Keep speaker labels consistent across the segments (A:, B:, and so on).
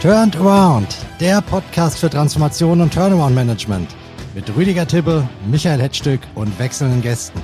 A: Turned Around, der Podcast für Transformation und Turnaround Management mit Rüdiger Tibbe, Michael Hetzstück und wechselnden Gästen.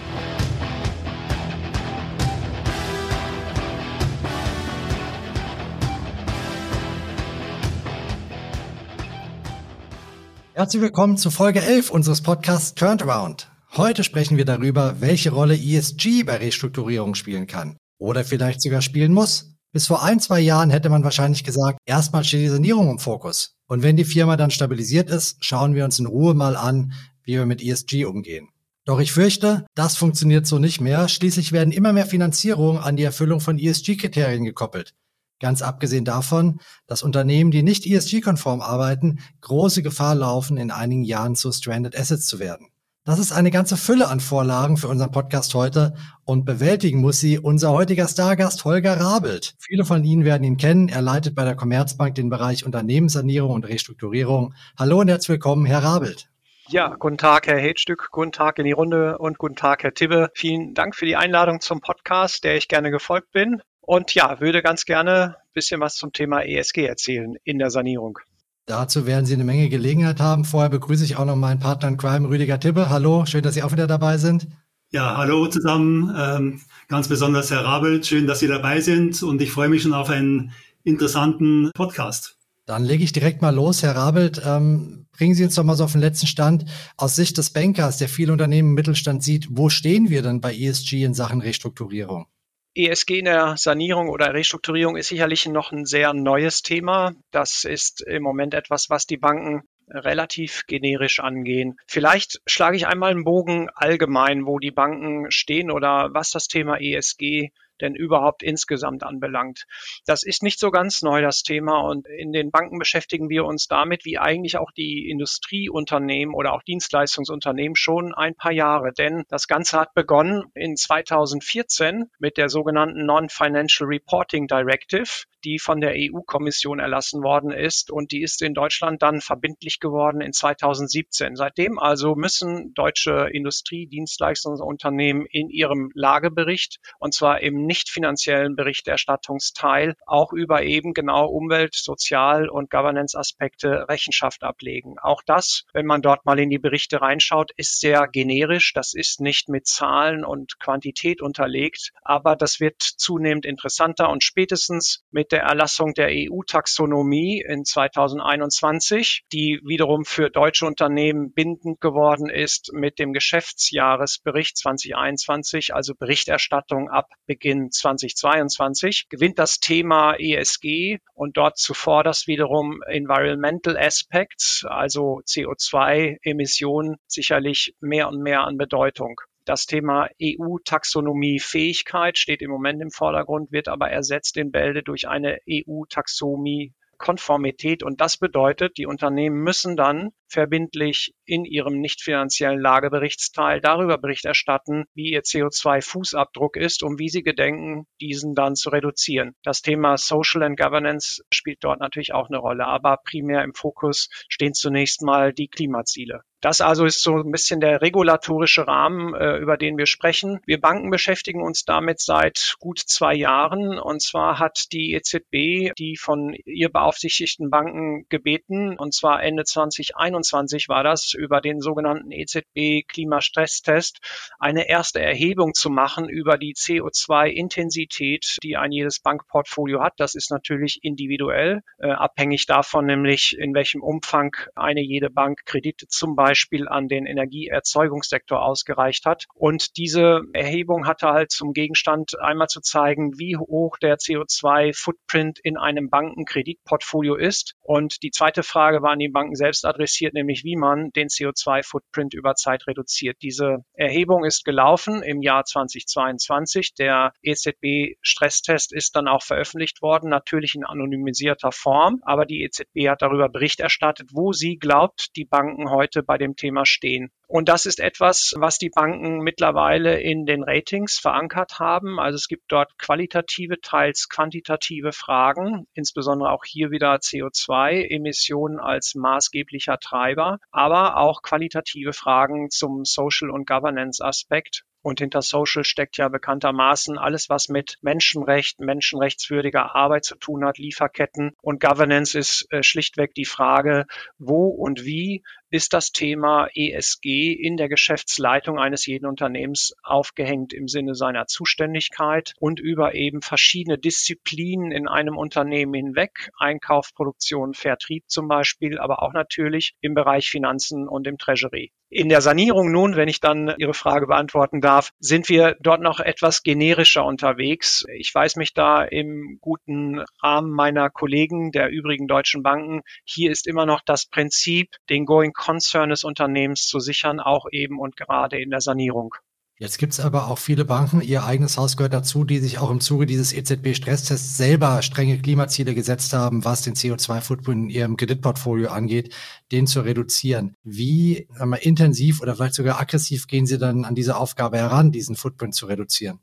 A: Herzlich willkommen zu Folge 11 unseres Podcasts Turned Around. Heute sprechen wir darüber, welche Rolle ESG bei Restrukturierung spielen kann oder vielleicht sogar spielen muss. Bis vor ein, zwei Jahren hätte man wahrscheinlich gesagt, erstmal steht die Sanierung im Fokus. Und wenn die Firma dann stabilisiert ist, schauen wir uns in Ruhe mal an, wie wir mit ESG umgehen. Doch ich fürchte, das funktioniert so nicht mehr. Schließlich werden immer mehr Finanzierungen an die Erfüllung von ESG-Kriterien gekoppelt. Ganz abgesehen davon, dass Unternehmen, die nicht ESG-konform arbeiten, große Gefahr laufen, in einigen Jahren zu Stranded Assets zu werden. Das ist eine ganze Fülle an Vorlagen für unseren Podcast heute und bewältigen muss sie unser heutiger Stargast Holger Rabelt. Viele von Ihnen werden ihn kennen. Er leitet bei der Commerzbank den Bereich Unternehmenssanierung und Restrukturierung. Hallo und herzlich willkommen, Herr Rabelt.
B: Ja, guten Tag, Herr Hedstück, guten Tag in die Runde und guten Tag, Herr Tibbe. Vielen Dank für die Einladung zum Podcast, der ich gerne gefolgt bin. Und ja, würde ganz gerne ein bisschen was zum Thema ESG erzählen in der Sanierung.
A: Dazu werden Sie eine Menge Gelegenheit haben. Vorher begrüße ich auch noch meinen Partner in Crime, Rüdiger Tibbe. Hallo, schön, dass Sie auch wieder dabei sind.
C: Ja, hallo zusammen. Ähm, ganz besonders Herr Rabelt, schön, dass Sie dabei sind und ich freue mich schon auf einen interessanten Podcast.
A: Dann lege ich direkt mal los, Herr Rabelt. Ähm, bringen Sie uns doch mal so auf den letzten Stand. Aus Sicht des Bankers, der viele Unternehmen im Mittelstand sieht, wo stehen wir denn bei ESG in Sachen Restrukturierung?
B: ESG in der Sanierung oder Restrukturierung ist sicherlich noch ein sehr neues Thema. Das ist im Moment etwas, was die Banken relativ generisch angehen. Vielleicht schlage ich einmal einen Bogen allgemein, wo die Banken stehen oder was das Thema ESG denn überhaupt insgesamt anbelangt. Das ist nicht so ganz neu, das Thema. Und in den Banken beschäftigen wir uns damit, wie eigentlich auch die Industrieunternehmen oder auch Dienstleistungsunternehmen schon ein paar Jahre. Denn das Ganze hat begonnen in 2014 mit der sogenannten Non-Financial Reporting Directive die von der EU-Kommission erlassen worden ist und die ist in Deutschland dann verbindlich geworden in 2017. Seitdem also müssen deutsche Industrie, Dienstleistungsunternehmen in ihrem Lagebericht und zwar im nicht finanziellen Berichterstattungsteil auch über eben genau Umwelt, Sozial- und Governance-Aspekte Rechenschaft ablegen. Auch das, wenn man dort mal in die Berichte reinschaut, ist sehr generisch. Das ist nicht mit Zahlen und Quantität unterlegt, aber das wird zunehmend interessanter und spätestens mit der Erlassung der EU-Taxonomie in 2021, die wiederum für deutsche Unternehmen bindend geworden ist mit dem Geschäftsjahresbericht 2021, also Berichterstattung ab Beginn 2022, gewinnt das Thema ESG und dort zuvor das wiederum Environmental Aspects, also CO2-Emissionen, sicherlich mehr und mehr an Bedeutung. Das Thema EU-Taxonomie-Fähigkeit steht im Moment im Vordergrund, wird aber ersetzt in Bälde durch eine EU-Taxonomie Konformität. Und das bedeutet, die Unternehmen müssen dann verbindlich in ihrem nicht finanziellen Lageberichtsteil darüber Bericht erstatten, wie ihr CO2-Fußabdruck ist und wie sie gedenken, diesen dann zu reduzieren. Das Thema Social and Governance spielt dort natürlich auch eine Rolle, aber primär im Fokus stehen zunächst mal die Klimaziele. Das also ist so ein bisschen der regulatorische Rahmen, äh, über den wir sprechen. Wir Banken beschäftigen uns damit seit gut zwei Jahren. Und zwar hat die EZB die von ihr beaufsichtigten Banken gebeten, und zwar Ende 2021 war das, über den sogenannten EZB Klimastresstest eine erste Erhebung zu machen über die CO2-Intensität, die ein jedes Bankportfolio hat. Das ist natürlich individuell, äh, abhängig davon nämlich, in welchem Umfang eine jede Bank Kredite zum Beispiel an den Energieerzeugungssektor ausgereicht hat. Und diese Erhebung hatte halt zum Gegenstand einmal zu zeigen, wie hoch der CO2-Footprint in einem Bankenkreditportfolio ist. Und die zweite Frage war an die Banken selbst adressiert, nämlich wie man den CO2-Footprint über Zeit reduziert. Diese Erhebung ist gelaufen im Jahr 2022. Der EZB-Stresstest ist dann auch veröffentlicht worden, natürlich in anonymisierter Form. Aber die EZB hat darüber Bericht erstattet, wo sie glaubt, die Banken heute bei dem Thema stehen. Und das ist etwas, was die Banken mittlerweile in den Ratings verankert haben. Also es gibt dort qualitative, teils quantitative Fragen, insbesondere auch hier wieder CO2-Emissionen als maßgeblicher Treiber, aber auch qualitative Fragen zum Social- und Governance-Aspekt. Und hinter Social steckt ja bekanntermaßen alles, was mit Menschenrecht, menschenrechtswürdiger Arbeit zu tun hat, Lieferketten. Und Governance ist äh, schlichtweg die Frage, wo und wie ist das Thema ESG in der Geschäftsleitung eines jeden Unternehmens aufgehängt im Sinne seiner Zuständigkeit und über eben verschiedene Disziplinen in einem Unternehmen hinweg, Einkauf, Produktion, Vertrieb zum Beispiel, aber auch natürlich im Bereich Finanzen und im Treasury. In der Sanierung nun, wenn ich dann Ihre Frage beantworten darf, sind wir dort noch etwas generischer unterwegs. Ich weiß mich da im guten Rahmen meiner Kollegen der übrigen deutschen Banken. Hier ist immer noch das Prinzip, den Going Concern des Unternehmens zu sichern, auch eben und gerade in der Sanierung.
A: Jetzt gibt es aber auch viele Banken, ihr eigenes Haus gehört dazu, die sich auch im Zuge dieses EZB-Stresstests selber strenge Klimaziele gesetzt haben, was den CO2-Footprint in ihrem Kreditportfolio angeht, den zu reduzieren. Wie mal, intensiv oder vielleicht sogar aggressiv gehen Sie dann an diese Aufgabe heran, diesen Footprint zu reduzieren?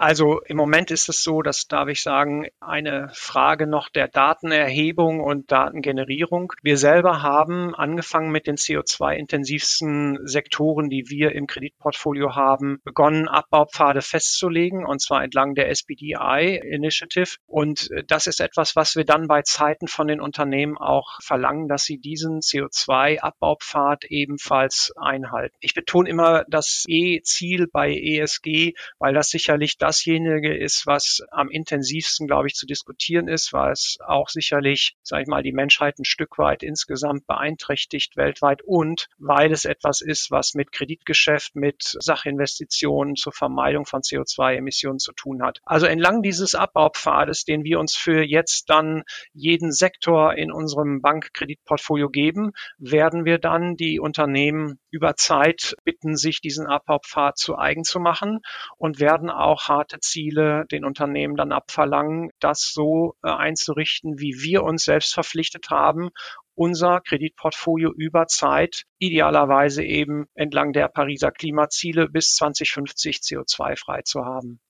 B: Also im Moment ist es so, das darf ich sagen, eine Frage noch der Datenerhebung und Datengenerierung. Wir selber haben angefangen mit den CO2-intensivsten Sektoren, die wir im Kreditportfolio haben, begonnen, Abbaupfade festzulegen, und zwar entlang der SBDI Initiative. Und das ist etwas, was wir dann bei Zeiten von den Unternehmen auch verlangen, dass sie diesen CO2-Abbaupfad ebenfalls einhalten. Ich betone immer das E-Ziel bei ESG, weil das sicherlich das dasjenige ist, was am intensivsten, glaube ich, zu diskutieren ist, weil es auch sicherlich, sage ich mal, die Menschheit ein Stück weit insgesamt beeinträchtigt weltweit und weil es etwas ist, was mit Kreditgeschäft, mit Sachinvestitionen zur Vermeidung von CO2-Emissionen zu tun hat. Also entlang dieses Abbaupfades, den wir uns für jetzt dann jeden Sektor in unserem Bankkreditportfolio geben, werden wir dann die Unternehmen über Zeit bitten, sich diesen Abbaupfad zu eigen zu machen und werden auch harte Ziele den Unternehmen dann abverlangen, das so äh, einzurichten, wie wir uns selbst verpflichtet haben, unser Kreditportfolio über Zeit idealerweise eben entlang der Pariser Klimaziele bis 2050 CO2-frei zu haben.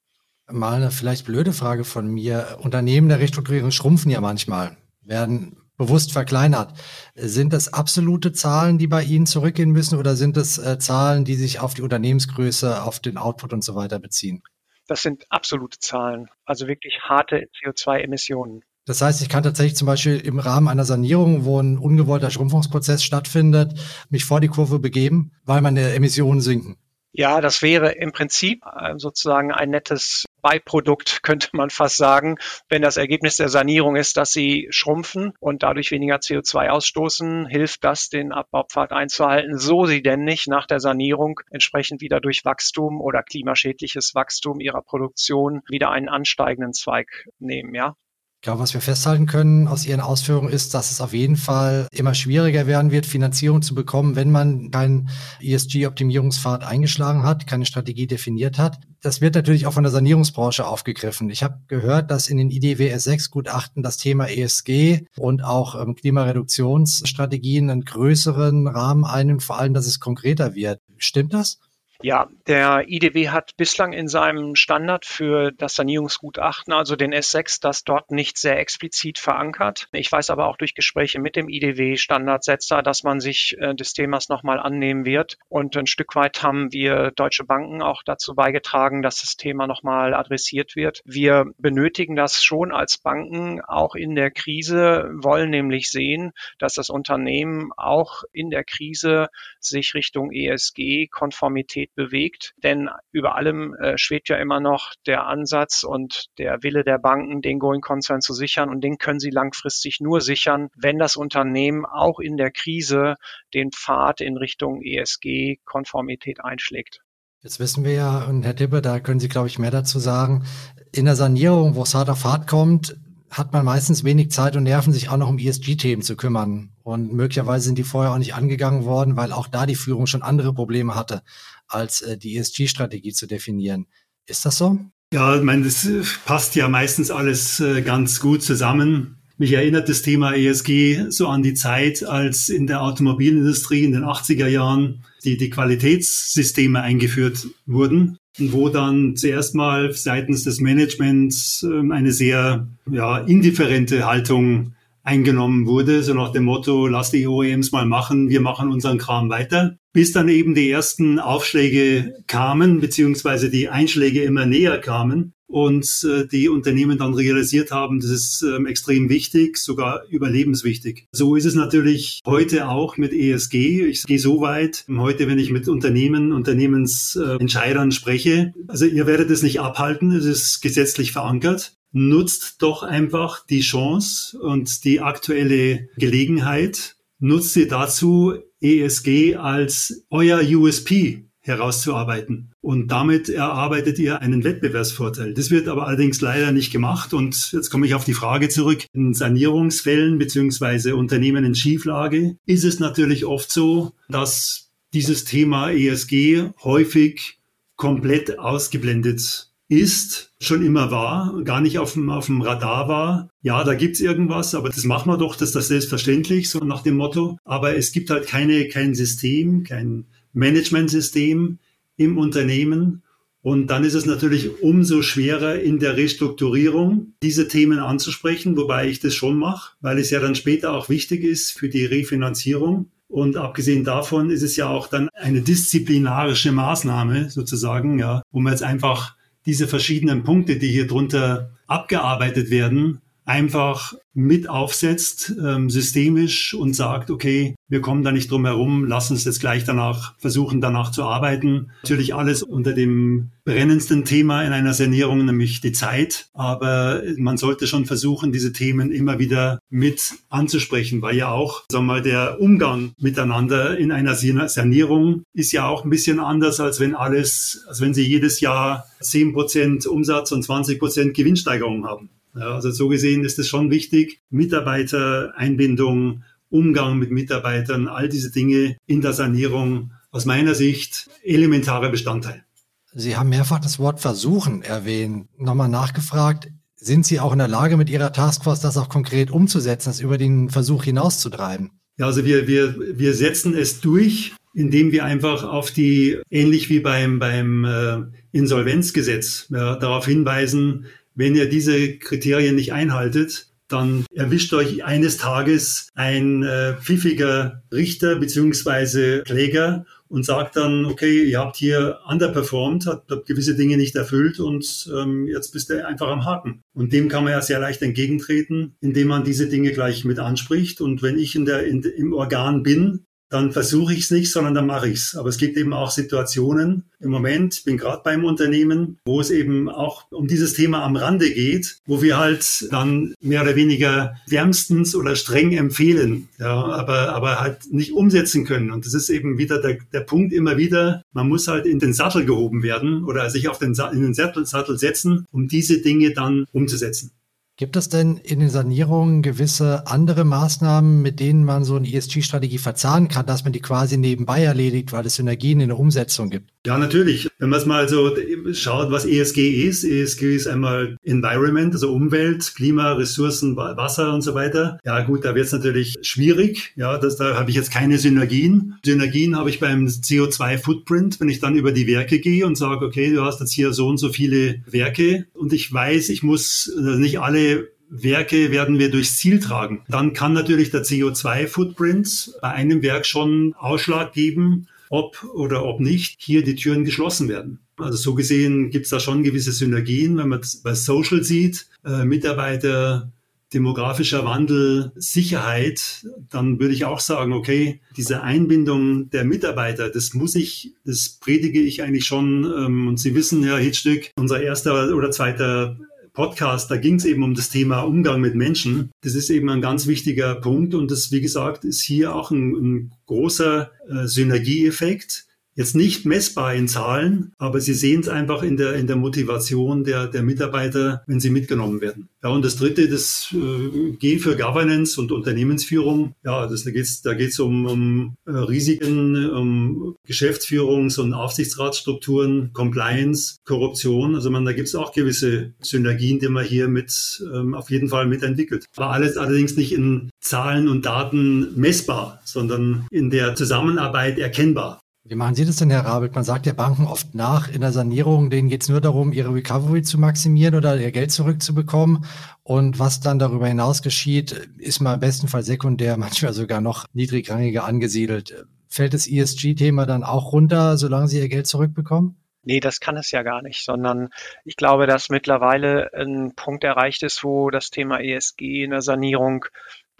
A: Mal eine vielleicht blöde Frage von mir. Unternehmen der Restrukturierung schrumpfen ja manchmal, werden bewusst verkleinert. Sind das absolute Zahlen, die bei Ihnen zurückgehen müssen oder sind das äh, Zahlen, die sich auf die Unternehmensgröße, auf den Output und so weiter beziehen?
B: Das sind absolute Zahlen, also wirklich harte CO2-Emissionen.
A: Das heißt, ich kann tatsächlich zum Beispiel im Rahmen einer Sanierung, wo ein ungewollter Schrumpfungsprozess stattfindet, mich vor die Kurve begeben, weil meine Emissionen sinken.
B: Ja, das wäre im Prinzip äh, sozusagen ein nettes Beiprodukt, könnte man fast sagen, wenn das Ergebnis der Sanierung ist, dass sie schrumpfen und dadurch weniger CO2 ausstoßen, hilft das, den Abbaupfad einzuhalten, so sie denn nicht nach der Sanierung entsprechend wieder durch Wachstum oder klimaschädliches Wachstum ihrer Produktion wieder einen ansteigenden Zweig nehmen, ja.
A: Ich glaube, was wir festhalten können aus Ihren Ausführungen ist, dass es auf jeden Fall immer schwieriger werden wird, Finanzierung zu bekommen, wenn man keinen ESG-Optimierungspfad eingeschlagen hat, keine Strategie definiert hat. Das wird natürlich auch von der Sanierungsbranche aufgegriffen. Ich habe gehört, dass in den IDWS6-Gutachten das Thema ESG und auch ähm, Klimareduktionsstrategien einen größeren Rahmen einnehmen, vor allem, dass es konkreter wird. Stimmt das?
B: Ja, der IDW hat bislang in seinem Standard für das Sanierungsgutachten, also den S6, das dort nicht sehr explizit verankert. Ich weiß aber auch durch Gespräche mit dem IDW-Standardsetzer, dass man sich äh, des Themas nochmal annehmen wird. Und ein Stück weit haben wir deutsche Banken auch dazu beigetragen, dass das Thema nochmal adressiert wird. Wir benötigen das schon als Banken auch in der Krise, wollen nämlich sehen, dass das Unternehmen auch in der Krise sich Richtung ESG-Konformität bewegt. Denn über allem äh, schwebt ja immer noch der Ansatz und der Wille der Banken, den Going Concern zu sichern. Und den können sie langfristig nur sichern, wenn das Unternehmen auch in der Krise den Pfad in Richtung ESG-Konformität einschlägt.
A: Jetzt wissen wir ja, und Herr Tippe, da können Sie, glaube ich, mehr dazu sagen. In der Sanierung, wo es hart auf hart kommt, hat man meistens wenig Zeit und Nerven, sich auch noch um ESG-Themen zu kümmern. Und möglicherweise sind die vorher auch nicht angegangen worden, weil auch da die Führung schon andere Probleme hatte, als äh, die ESG-Strategie zu definieren. Ist das so?
C: Ja, ich meine, das äh, passt ja meistens alles äh, ganz gut zusammen. Mich erinnert das Thema ESG so an die Zeit, als in der Automobilindustrie in den 80er Jahren die, die Qualitätssysteme eingeführt wurden wo dann zuerst mal seitens des Managements ähm, eine sehr ja, indifferente Haltung eingenommen wurde, so nach dem Motto, lass die OEMs mal machen, wir machen unseren Kram weiter. Bis dann eben die ersten Aufschläge kamen, beziehungsweise die Einschläge immer näher kamen und äh, die Unternehmen dann realisiert haben, das ist ähm, extrem wichtig, sogar überlebenswichtig. So ist es natürlich heute auch mit ESG. Ich gehe so weit, heute, wenn ich mit Unternehmen, Unternehmensentscheidern spreche, also ihr werdet es nicht abhalten, es ist gesetzlich verankert nutzt doch einfach die Chance und die aktuelle Gelegenheit, nutzt sie dazu, ESG als euer USP herauszuarbeiten. Und damit erarbeitet ihr einen Wettbewerbsvorteil. Das wird aber allerdings leider nicht gemacht. Und jetzt komme ich auf die Frage zurück. In Sanierungsfällen beziehungsweise Unternehmen in Schieflage ist es natürlich oft so, dass dieses Thema ESG häufig komplett ausgeblendet ist, schon immer war, gar nicht auf dem, auf dem Radar war. Ja, da gibt's irgendwas, aber das machen wir doch, das ist das selbstverständlich, so nach dem Motto. Aber es gibt halt keine, kein System, kein Managementsystem im Unternehmen. Und dann ist es natürlich umso schwerer in der Restrukturierung diese Themen anzusprechen, wobei ich das schon mache, weil es ja dann später auch wichtig ist für die Refinanzierung. Und abgesehen davon ist es ja auch dann eine disziplinarische Maßnahme sozusagen, ja, wo man jetzt einfach diese verschiedenen Punkte, die hier drunter abgearbeitet werden, einfach mit aufsetzt, ähm, systemisch und sagt, okay, wir kommen da nicht drum herum, lass uns jetzt gleich danach versuchen, danach zu arbeiten. Natürlich alles unter dem brennendsten Thema in einer Sanierung, nämlich die Zeit. Aber man sollte schon versuchen, diese Themen immer wieder mit anzusprechen, weil ja auch, sagen wir mal, der Umgang miteinander in einer Sanierung ist ja auch ein bisschen anders, als wenn alles, als wenn Sie jedes Jahr 10% Umsatz und 20% Gewinnsteigerung haben. Also so gesehen ist es schon wichtig, Mitarbeitereinbindung, Umgang mit Mitarbeitern, all diese Dinge in der Sanierung aus meiner Sicht elementarer Bestandteil.
A: Sie haben mehrfach das Wort versuchen erwähnt. Nochmal nachgefragt, sind Sie auch in der Lage, mit Ihrer Taskforce das auch konkret umzusetzen, das über den Versuch hinauszutreiben?
C: Ja, also wir, wir, wir setzen es durch, indem wir einfach auf die, ähnlich wie beim, beim äh, Insolvenzgesetz, ja, darauf hinweisen, wenn ihr diese Kriterien nicht einhaltet, dann erwischt euch eines Tages ein äh, pfiffiger Richter beziehungsweise Kläger und sagt dann, okay, ihr habt hier underperformed, habt, habt gewisse Dinge nicht erfüllt und ähm, jetzt bist du einfach am Haken. Und dem kann man ja sehr leicht entgegentreten, indem man diese Dinge gleich mit anspricht. Und wenn ich in der, in, im Organ bin, dann versuche ich es nicht, sondern dann mache ich es. Aber es gibt eben auch Situationen im Moment, bin gerade beim Unternehmen, wo es eben auch um dieses Thema am Rande geht, wo wir halt dann mehr oder weniger wärmstens oder streng empfehlen, ja, aber, aber halt nicht umsetzen können. Und das ist eben wieder der, der Punkt immer wieder, man muss halt in den Sattel gehoben werden oder sich auf den, in den Sattel, Sattel setzen, um diese Dinge dann umzusetzen.
A: Gibt es denn in den Sanierungen gewisse andere Maßnahmen, mit denen man so eine ESG-Strategie verzahnen kann, dass man die quasi nebenbei erledigt, weil es Synergien in der Umsetzung gibt?
C: Ja, natürlich. Wenn man es mal so schaut, was ESG ist. ESG ist einmal Environment, also Umwelt, Klima, Ressourcen, Wasser und so weiter. Ja, gut, da wird es natürlich schwierig. Ja, das, da habe ich jetzt keine Synergien. Synergien habe ich beim CO2-Footprint, wenn ich dann über die Werke gehe und sage, okay, du hast jetzt hier so und so viele Werke und ich weiß, ich muss also nicht alle Werke werden wir durchs Ziel tragen. Dann kann natürlich der CO2-Footprint bei einem Werk schon Ausschlag geben, ob oder ob nicht hier die Türen geschlossen werden. Also so gesehen gibt es da schon gewisse Synergien, wenn man bei Social sieht, äh, Mitarbeiter, demografischer Wandel, Sicherheit, dann würde ich auch sagen, okay, diese Einbindung der Mitarbeiter, das muss ich, das predige ich eigentlich schon. Ähm, und Sie wissen, Herr Hitzstück, unser erster oder zweiter Podcast, da ging es eben um das Thema Umgang mit Menschen. Das ist eben ein ganz wichtiger Punkt und das, wie gesagt, ist hier auch ein, ein großer äh, Synergieeffekt Jetzt nicht messbar in Zahlen, aber Sie sehen es einfach in der, in der Motivation der, der Mitarbeiter, wenn sie mitgenommen werden. Ja, und das dritte, das äh, G für Governance und Unternehmensführung. Ja, das, da geht es da geht's um, um äh, Risiken, um Geschäftsführungs- und Aufsichtsratsstrukturen, Compliance, Korruption. Also man, da gibt es auch gewisse Synergien, die man hier mit ähm, auf jeden Fall mitentwickelt. Aber alles allerdings nicht in Zahlen und Daten messbar, sondern in der Zusammenarbeit erkennbar.
A: Wie machen Sie das denn, Herr Rabelt? Man sagt ja Banken oft nach in der Sanierung, denen geht es nur darum, ihre Recovery zu maximieren oder ihr Geld zurückzubekommen. Und was dann darüber hinaus geschieht, ist mal im besten Fall sekundär, manchmal sogar noch niedrigrangiger angesiedelt. Fällt das ESG-Thema dann auch runter, solange Sie Ihr Geld zurückbekommen?
B: Nee, das kann es ja gar nicht, sondern ich glaube, dass mittlerweile ein Punkt erreicht ist, wo das Thema ESG in der Sanierung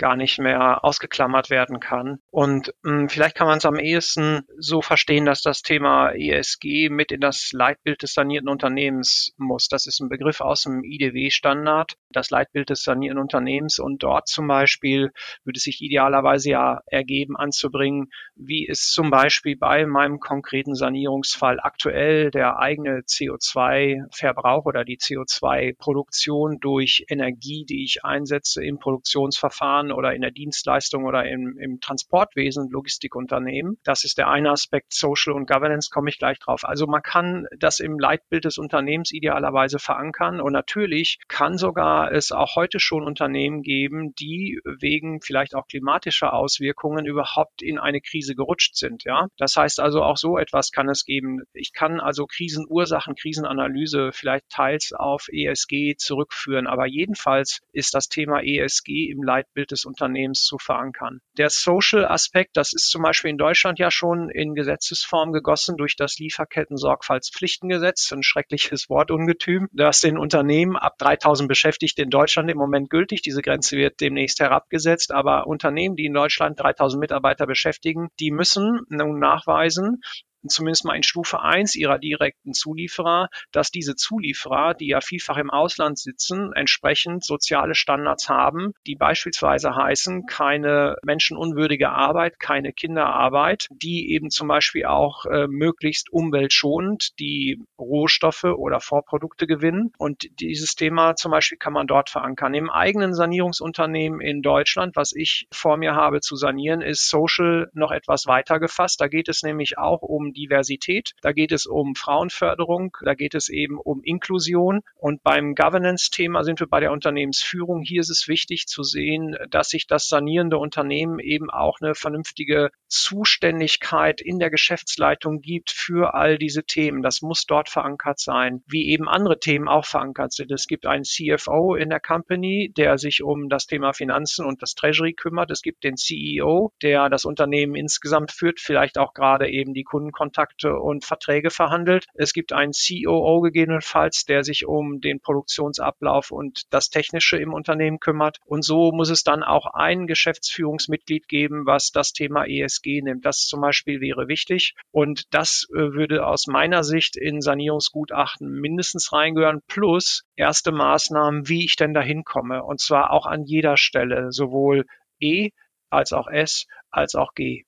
B: gar nicht mehr ausgeklammert werden kann. Und mh, hm, vielleicht kann man es am ehesten so verstehen, dass das Thema ESG mit in das Leitbild des sanierten Unternehmens muss. Das ist ein Begriff aus dem IDW-Standard, das Leitbild des sanierten Unternehmens. Und dort zum Beispiel würde es sich idealerweise ja ergeben, anzubringen, wie ist zum Beispiel bei meinem konkreten Sanierungsfall aktuell der eigene CO2-Verbrauch oder die CO2-Produktion durch Energie, die ich einsetze im Produktionsverfahren oder in der Dienstleistung oder im, im Transportwesen, Logistikunternehmen. Das ist der eine Aspekt. Social und Governance komme ich gleich drauf. Also man kann das im Leitbild des Unternehmens idealerweise verankern und natürlich kann sogar es auch heute schon Unternehmen geben, die wegen vielleicht auch klimatischer Auswirkungen überhaupt in eine Krise gerutscht sind. Ja, das heißt also auch so etwas kann es geben. Ich kann also Krisenursachen, Krisenanalyse vielleicht teils auf ESG zurückführen, aber jedenfalls ist das Thema ESG im Leitbild des Unternehmens zu verankern. Der Social-Aspekt, das ist zum Beispiel in Deutschland ja schon in Gesetzesform gegossen durch das Lieferketten-Sorgfaltspflichtengesetz, ein schreckliches Wortungetüm, das den Unternehmen ab 3000 Beschäftigte in Deutschland im Moment gültig. Diese Grenze wird demnächst herabgesetzt, aber Unternehmen, die in Deutschland 3000 Mitarbeiter beschäftigen, die müssen nun nachweisen, zumindest mal in Stufe 1 ihrer direkten Zulieferer, dass diese Zulieferer, die ja vielfach im Ausland sitzen, entsprechend soziale Standards haben, die beispielsweise heißen, keine menschenunwürdige Arbeit, keine Kinderarbeit, die eben zum Beispiel auch äh, möglichst umweltschonend die Rohstoffe oder Vorprodukte gewinnen. Und dieses Thema zum Beispiel kann man dort verankern. Im eigenen Sanierungsunternehmen in Deutschland, was ich vor mir habe zu sanieren, ist Social noch etwas weiter gefasst. Da geht es nämlich auch um Diversität, da geht es um Frauenförderung, da geht es eben um Inklusion. Und beim Governance-Thema sind wir bei der Unternehmensführung. Hier ist es wichtig zu sehen, dass sich das sanierende Unternehmen eben auch eine vernünftige Zuständigkeit in der Geschäftsleitung gibt für all diese Themen. Das muss dort verankert sein, wie eben andere Themen auch verankert sind. Es gibt einen CFO in der Company, der sich um das Thema Finanzen und das Treasury kümmert. Es gibt den CEO, der das Unternehmen insgesamt führt, vielleicht auch gerade eben die Kunden Kontakte und Verträge verhandelt. Es gibt einen COO gegebenenfalls, der sich um den Produktionsablauf und das Technische im Unternehmen kümmert. Und so muss es dann auch ein Geschäftsführungsmitglied geben, was das Thema ESG nimmt. Das zum Beispiel wäre wichtig. Und das äh, würde aus meiner Sicht in Sanierungsgutachten mindestens reingehören, plus erste Maßnahmen, wie ich denn dahin komme. Und zwar auch an jeder Stelle, sowohl E als auch S als auch G.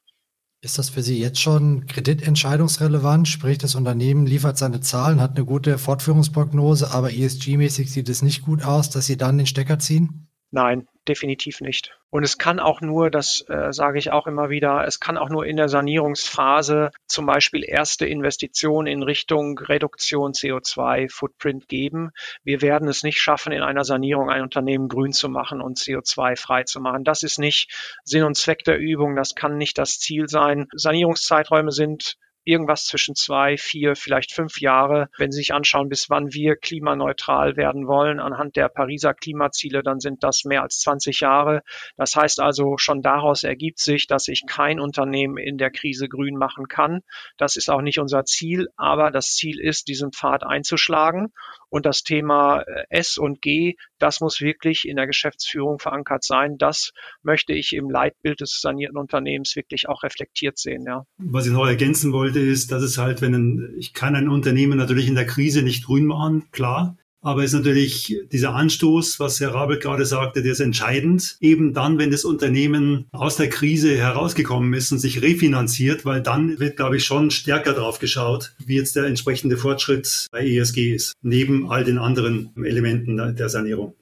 A: Ist das für Sie jetzt schon kreditentscheidungsrelevant? Sprich, das Unternehmen liefert seine Zahlen, hat eine gute Fortführungsprognose, aber ESG-mäßig sieht es nicht gut aus, dass Sie dann den Stecker ziehen?
B: Nein, definitiv nicht. Und es kann auch nur, das äh, sage ich auch immer wieder, es kann auch nur in der Sanierungsphase zum Beispiel erste Investitionen in Richtung Reduktion CO2-Footprint geben. Wir werden es nicht schaffen, in einer Sanierung ein Unternehmen grün zu machen und CO2-frei zu machen. Das ist nicht Sinn und Zweck der Übung. Das kann nicht das Ziel sein. Sanierungszeiträume sind irgendwas zwischen zwei, vier, vielleicht fünf Jahre. Wenn Sie sich anschauen, bis wann wir klimaneutral werden wollen anhand der Pariser Klimaziele, dann sind das mehr als 20 Jahre. Das heißt also, schon daraus ergibt sich, dass sich kein Unternehmen in der Krise grün machen kann. Das ist auch nicht unser Ziel, aber das Ziel ist, diesen Pfad einzuschlagen. Und das Thema äh, S und G, das muss wirklich in der Geschäftsführung verankert sein. Das möchte ich im Leitbild des sanierten Unternehmens wirklich auch reflektiert sehen. Ja.
C: Was ich noch ergänzen wollte, ist, dass es halt, wenn ein, ich kann ein Unternehmen natürlich in der Krise nicht grün machen, klar. Aber ist natürlich dieser Anstoß, was Herr Rabel gerade sagte, der ist entscheidend. Eben dann, wenn das Unternehmen aus der Krise herausgekommen ist und sich refinanziert, weil dann wird, glaube ich, schon stärker drauf geschaut, wie jetzt der entsprechende Fortschritt bei ESG ist, neben all den anderen Elementen der Sanierung.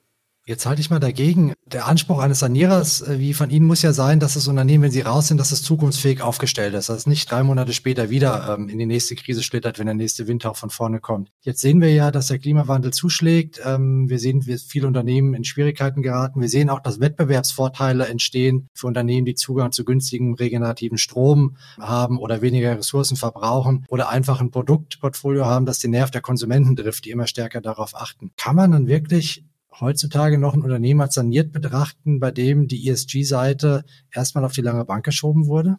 A: Jetzt halte ich mal dagegen. Der Anspruch eines Sanierers, äh, wie von Ihnen, muss ja sein, dass das Unternehmen, wenn Sie raus sind, dass es zukunftsfähig aufgestellt ist. Dass es nicht drei Monate später wieder ähm, in die nächste Krise schlittert, wenn der nächste Winter auch von vorne kommt. Jetzt sehen wir ja, dass der Klimawandel zuschlägt. Ähm, wir sehen, wie viele Unternehmen in Schwierigkeiten geraten. Wir sehen auch, dass Wettbewerbsvorteile entstehen für Unternehmen, die Zugang zu günstigem regenerativen Strom haben oder weniger Ressourcen verbrauchen oder einfach ein Produktportfolio haben, das den Nerv der Konsumenten trifft, die immer stärker darauf achten. Kann man dann wirklich heutzutage noch ein Unternehmen als saniert betrachten, bei dem die ESG-Seite erstmal auf die lange Bank geschoben wurde?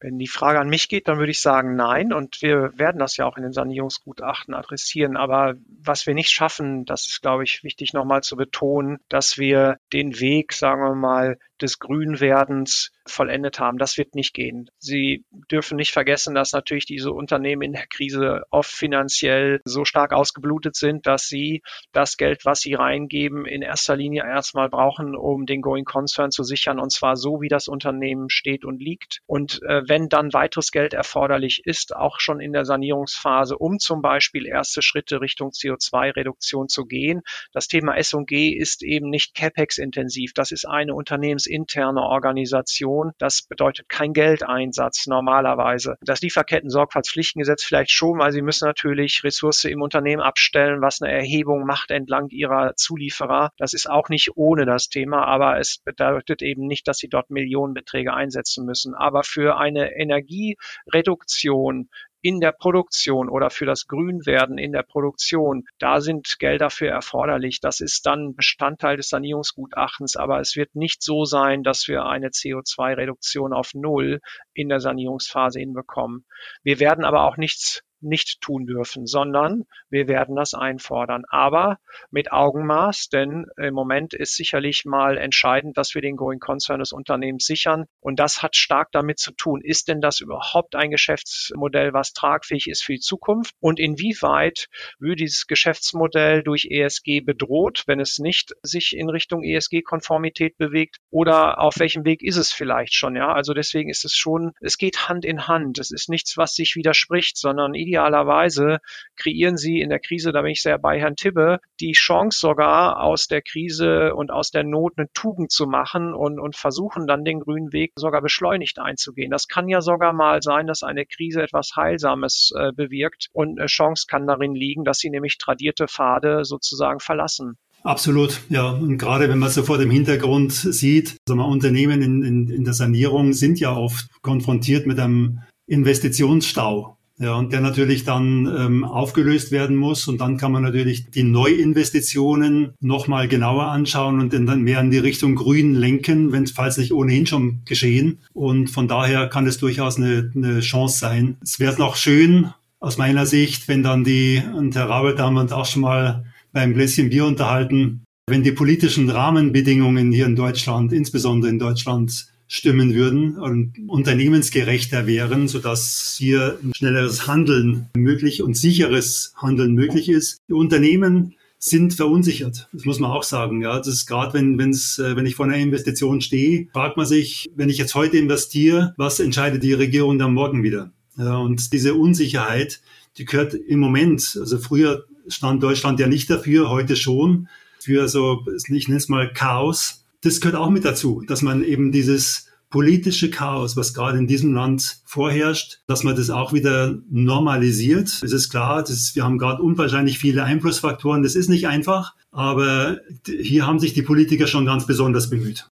B: Wenn die Frage an mich geht, dann würde ich sagen nein. Und wir werden das ja auch in den Sanierungsgutachten adressieren. Aber was wir nicht schaffen, das ist, glaube ich, wichtig nochmal zu betonen, dass wir den Weg, sagen wir mal, des Grünwerdens vollendet haben. Das wird nicht gehen. Sie dürfen nicht vergessen, dass natürlich diese Unternehmen in der Krise oft finanziell so stark ausgeblutet sind, dass sie das Geld, was sie reingeben, in erster Linie erstmal brauchen, um den Going Concern zu sichern und zwar so, wie das Unternehmen steht und liegt. Und äh, wenn dann weiteres Geld erforderlich ist, auch schon in der Sanierungsphase, um zum Beispiel erste Schritte Richtung CO2-Reduktion zu gehen. Das Thema S&G ist eben nicht CapEx-intensiv. Das ist eine Unternehmens interne Organisation. Das bedeutet kein Geldeinsatz normalerweise. Das Lieferketten-Sorgfaltspflichtengesetz vielleicht schon, weil sie müssen natürlich Ressource im Unternehmen abstellen, was eine Erhebung macht entlang ihrer Zulieferer. Das ist auch nicht ohne das Thema, aber es bedeutet eben nicht, dass sie dort Millionenbeträge einsetzen müssen. Aber für eine Energiereduktion in der Produktion oder für das Grünwerden in der Produktion, da sind Gelder für erforderlich. Das ist dann Bestandteil des Sanierungsgutachtens, aber es wird nicht so sein, dass wir eine CO2-Reduktion auf Null in der Sanierungsphase hinbekommen. Wir werden aber auch nichts nicht tun dürfen, sondern wir werden das einfordern. Aber mit Augenmaß, denn im Moment ist sicherlich mal entscheidend, dass wir den Going Concern des Unternehmens sichern. Und das hat stark damit zu tun, ist denn das überhaupt ein Geschäftsmodell, was tragfähig ist für die Zukunft? Und inwieweit wird dieses Geschäftsmodell durch ESG bedroht, wenn es nicht sich in Richtung ESG-Konformität bewegt? Oder auf welchem Weg ist es vielleicht schon? Ja, also deswegen ist es schon, es geht Hand in Hand. Es ist nichts, was sich widerspricht, sondern idealerweise kreieren sie in der Krise, da bin ich sehr bei Herrn Tibbe, die Chance sogar aus der Krise und aus der Not eine Tugend zu machen und, und versuchen dann den grünen Weg sogar beschleunigt einzugehen. Das kann ja sogar mal sein, dass eine Krise etwas Heilsames äh, bewirkt und eine Chance kann darin liegen, dass sie nämlich tradierte Pfade sozusagen verlassen.
C: Absolut, ja. Und gerade wenn man so vor dem Hintergrund sieht, also Unternehmen in, in, in der Sanierung sind ja oft konfrontiert mit einem Investitionsstau. Ja, und der natürlich dann ähm, aufgelöst werden muss. Und dann kann man natürlich die Neuinvestitionen nochmal genauer anschauen und dann mehr in die Richtung Grün lenken, wenn falls nicht ohnehin schon geschehen. Und von daher kann es durchaus eine, eine Chance sein. Es wäre noch schön, aus meiner Sicht, wenn dann die, und Herr Rabelt haben uns auch schon mal beim Gläschen Bier unterhalten, wenn die politischen Rahmenbedingungen hier in Deutschland, insbesondere in Deutschland, stimmen würden und unternehmensgerechter wären, sodass hier ein schnelleres Handeln möglich und sicheres Handeln möglich ist. Die Unternehmen sind verunsichert. Das muss man auch sagen. Ja, das ist gerade, wenn, wenn's, äh, wenn ich vor einer Investition stehe, fragt man sich, wenn ich jetzt heute investiere, was entscheidet die Regierung dann morgen wieder? Ja, und diese Unsicherheit, die gehört im Moment, also früher stand Deutschland ja nicht dafür, heute schon, für so, ich nenne es mal Chaos das gehört auch mit dazu, dass man eben dieses politische Chaos, was gerade in diesem Land vorherrscht, dass man das auch wieder normalisiert. Es ist klar, das, wir haben gerade unwahrscheinlich viele Einflussfaktoren. Das ist nicht einfach, aber hier haben sich die Politiker schon ganz besonders bemüht.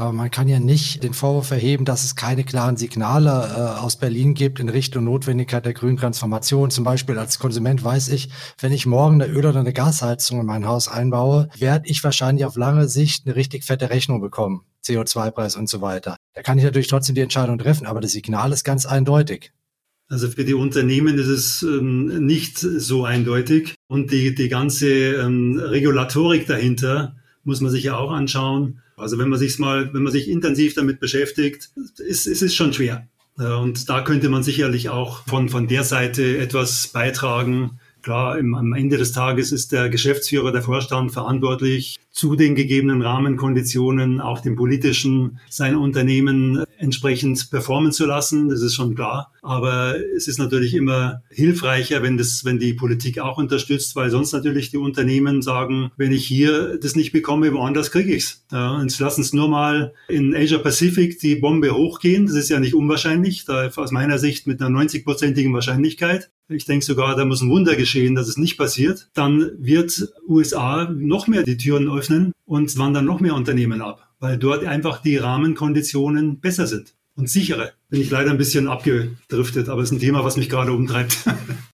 A: Aber man kann ja nicht den Vorwurf erheben, dass es keine klaren Signale äh, aus Berlin gibt in Richtung Notwendigkeit der grünen Transformation. Zum Beispiel als Konsument weiß ich, wenn ich morgen eine Öl- oder eine Gasheizung in mein Haus einbaue, werde ich wahrscheinlich auf lange Sicht eine richtig fette Rechnung bekommen. CO2-Preis und so weiter. Da kann ich natürlich trotzdem die Entscheidung treffen, aber das Signal ist ganz eindeutig.
C: Also für die Unternehmen ist es ähm, nicht so eindeutig. Und die, die ganze ähm, Regulatorik dahinter muss man sich ja auch anschauen. Also wenn man sich mal, wenn man sich intensiv damit beschäftigt, ist, ist es schon schwer. Und da könnte man sicherlich auch von, von der Seite etwas beitragen. Klar, im, am Ende des Tages ist der Geschäftsführer, der Vorstand verantwortlich. Zu den gegebenen Rahmenkonditionen, auch den politischen, sein Unternehmen entsprechend performen zu lassen. Das ist schon klar. Aber es ist natürlich immer hilfreicher, wenn das, wenn die Politik auch unterstützt, weil sonst natürlich die Unternehmen sagen, wenn ich hier das nicht bekomme, woanders kriege ich's. Ja, und lassen es nur mal in Asia Pacific die Bombe hochgehen. Das ist ja nicht unwahrscheinlich, da aus meiner Sicht mit einer 90-prozentigen Wahrscheinlichkeit. Ich denke sogar, da muss ein Wunder geschehen, dass es nicht passiert. Dann wird USA noch mehr die Türen öffnen und wandern noch mehr Unternehmen ab, weil dort einfach die Rahmenkonditionen besser sind und sichere. Bin ich leider ein bisschen abgedriftet, aber es ist ein Thema, was mich gerade umtreibt.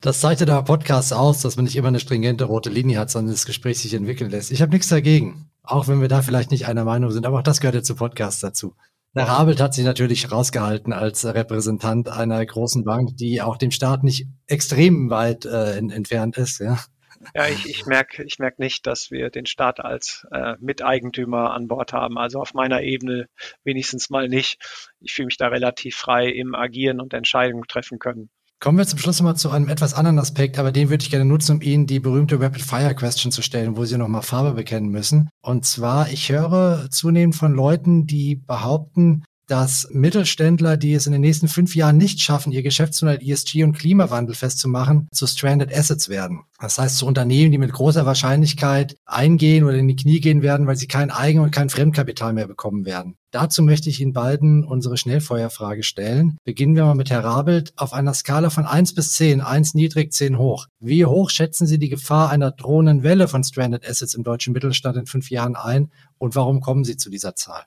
A: Das zeichnet der Podcast aus, dass man nicht immer eine stringente rote Linie hat, sondern das Gespräch sich entwickeln lässt. Ich habe nichts dagegen, auch wenn wir da vielleicht nicht einer Meinung sind, aber auch das gehört ja zu Podcasts dazu. Der Rabelt hat sich natürlich rausgehalten als Repräsentant einer großen Bank, die auch dem Staat nicht extrem weit äh, entfernt ist. Ja.
B: Ja, ich, ich merke ich merk nicht, dass wir den Staat als äh, Miteigentümer an Bord haben. Also auf meiner Ebene wenigstens mal nicht. Ich fühle mich da relativ frei im Agieren und Entscheidungen treffen können.
A: Kommen wir zum Schluss mal zu einem etwas anderen Aspekt, aber den würde ich gerne nutzen, um Ihnen die berühmte Rapid Fire Question zu stellen, wo Sie nochmal Farbe bekennen müssen. Und zwar, ich höre zunehmend von Leuten, die behaupten, dass Mittelständler, die es in den nächsten fünf Jahren nicht schaffen, ihr Geschäftsmodell ESG und Klimawandel festzumachen, zu Stranded Assets werden. Das heißt, zu Unternehmen, die mit großer Wahrscheinlichkeit eingehen oder in die Knie gehen werden, weil sie kein Eigen- und kein Fremdkapital mehr bekommen werden. Dazu möchte ich Ihnen beiden unsere Schnellfeuerfrage stellen. Beginnen wir mal mit Herr Rabelt. Auf einer Skala von eins bis zehn, eins niedrig, zehn hoch. Wie hoch schätzen Sie die Gefahr einer drohenden Welle von Stranded Assets im deutschen Mittelstand in fünf Jahren ein und warum kommen Sie zu dieser Zahl?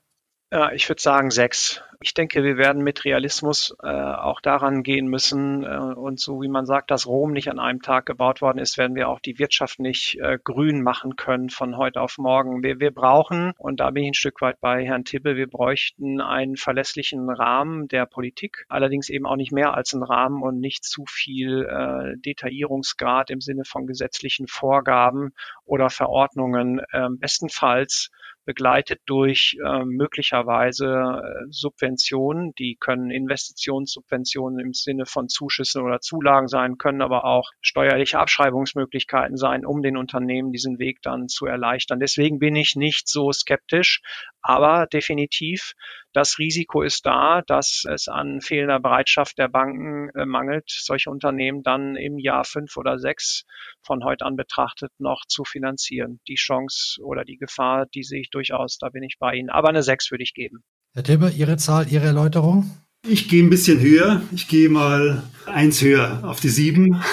B: Ich würde sagen sechs. Ich denke, wir werden mit Realismus äh, auch daran gehen müssen. Äh, und so wie man sagt, dass Rom nicht an einem Tag gebaut worden ist, werden wir auch die Wirtschaft nicht äh, grün machen können von heute auf morgen. Wir, wir brauchen, und da bin ich ein Stück weit bei Herrn Tibbe, wir bräuchten einen verlässlichen Rahmen der Politik, allerdings eben auch nicht mehr als einen Rahmen und nicht zu viel äh, Detaillierungsgrad im Sinne von gesetzlichen Vorgaben oder Verordnungen. Äh, bestenfalls begleitet durch äh, möglicherweise Subventionen. Die können Investitionssubventionen im Sinne von Zuschüssen oder Zulagen sein, können aber auch steuerliche Abschreibungsmöglichkeiten sein, um den Unternehmen diesen Weg dann zu erleichtern. Deswegen bin ich nicht so skeptisch, aber definitiv das Risiko ist da, dass es an fehlender Bereitschaft der Banken äh, mangelt, solche Unternehmen dann im Jahr fünf oder sechs von heute an betrachtet noch zu finanzieren. Die Chance oder die Gefahr, die sehe ich durchaus, da bin ich bei Ihnen. Aber eine sechs würde ich geben.
A: Herr Tibbe, Ihre Zahl, Ihre Erläuterung?
C: Ich gehe ein bisschen höher. Ich gehe mal eins höher auf die sieben.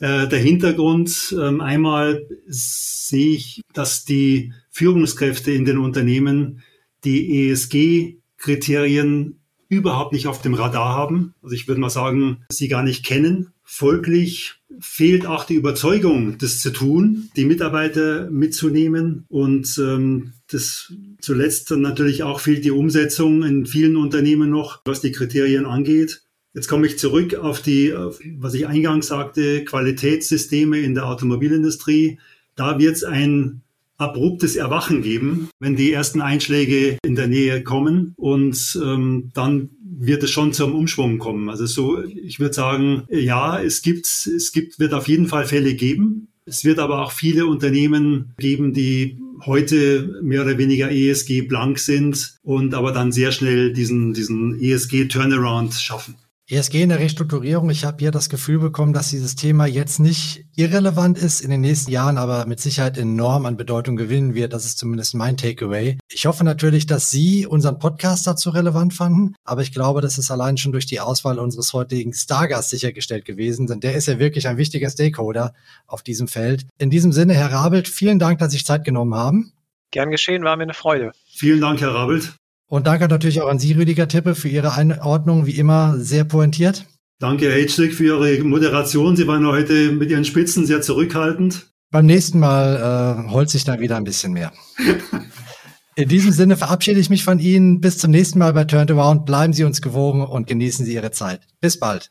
C: Äh, der Hintergrund, ähm, einmal sehe ich, dass die Führungskräfte in den Unternehmen die ESG-Kriterien überhaupt nicht auf dem Radar haben. Also ich würde mal sagen, sie gar nicht kennen. Folglich fehlt auch die Überzeugung, das zu tun, die Mitarbeiter mitzunehmen. Und ähm, das zuletzt natürlich auch fehlt die Umsetzung in vielen Unternehmen noch, was die Kriterien angeht. Jetzt komme ich zurück auf die, auf, was ich eingangs sagte, Qualitätssysteme in der Automobilindustrie. Da wird es ein abruptes Erwachen geben, wenn die ersten Einschläge in der Nähe kommen und ähm, dann wird es schon zum Umschwung kommen. Also so, ich würde sagen, ja, es gibt, es gibt, wird auf jeden Fall Fälle geben. Es wird aber auch viele Unternehmen geben, die heute mehr oder weniger ESG blank sind und aber dann sehr schnell diesen, diesen ESG Turnaround schaffen.
A: ESG in der Restrukturierung, ich habe hier das Gefühl bekommen, dass dieses Thema jetzt nicht irrelevant ist, in den nächsten Jahren aber mit Sicherheit enorm an Bedeutung gewinnen wird. Das ist zumindest mein Takeaway. Ich hoffe natürlich, dass Sie unseren Podcast dazu relevant fanden, aber ich glaube, das ist allein schon durch die Auswahl unseres heutigen Stargasts sichergestellt gewesen, denn der ist ja wirklich ein wichtiger Stakeholder auf diesem Feld. In diesem Sinne, Herr Rabelt, vielen Dank, dass Sie sich Zeit genommen haben.
B: Gern geschehen, war mir eine Freude.
C: Vielen Dank, Herr Rabelt.
A: Und danke natürlich auch an Sie, Rüdiger Tippe, für Ihre Einordnung, wie immer sehr pointiert.
C: Danke, Hitschlick, für Ihre Moderation. Sie waren heute mit Ihren Spitzen sehr zurückhaltend.
A: Beim nächsten Mal äh, holt sich da wieder ein bisschen mehr. In diesem Sinne verabschiede ich mich von Ihnen. Bis zum nächsten Mal bei Turned Around. Bleiben Sie uns gewogen und genießen Sie Ihre Zeit. Bis bald.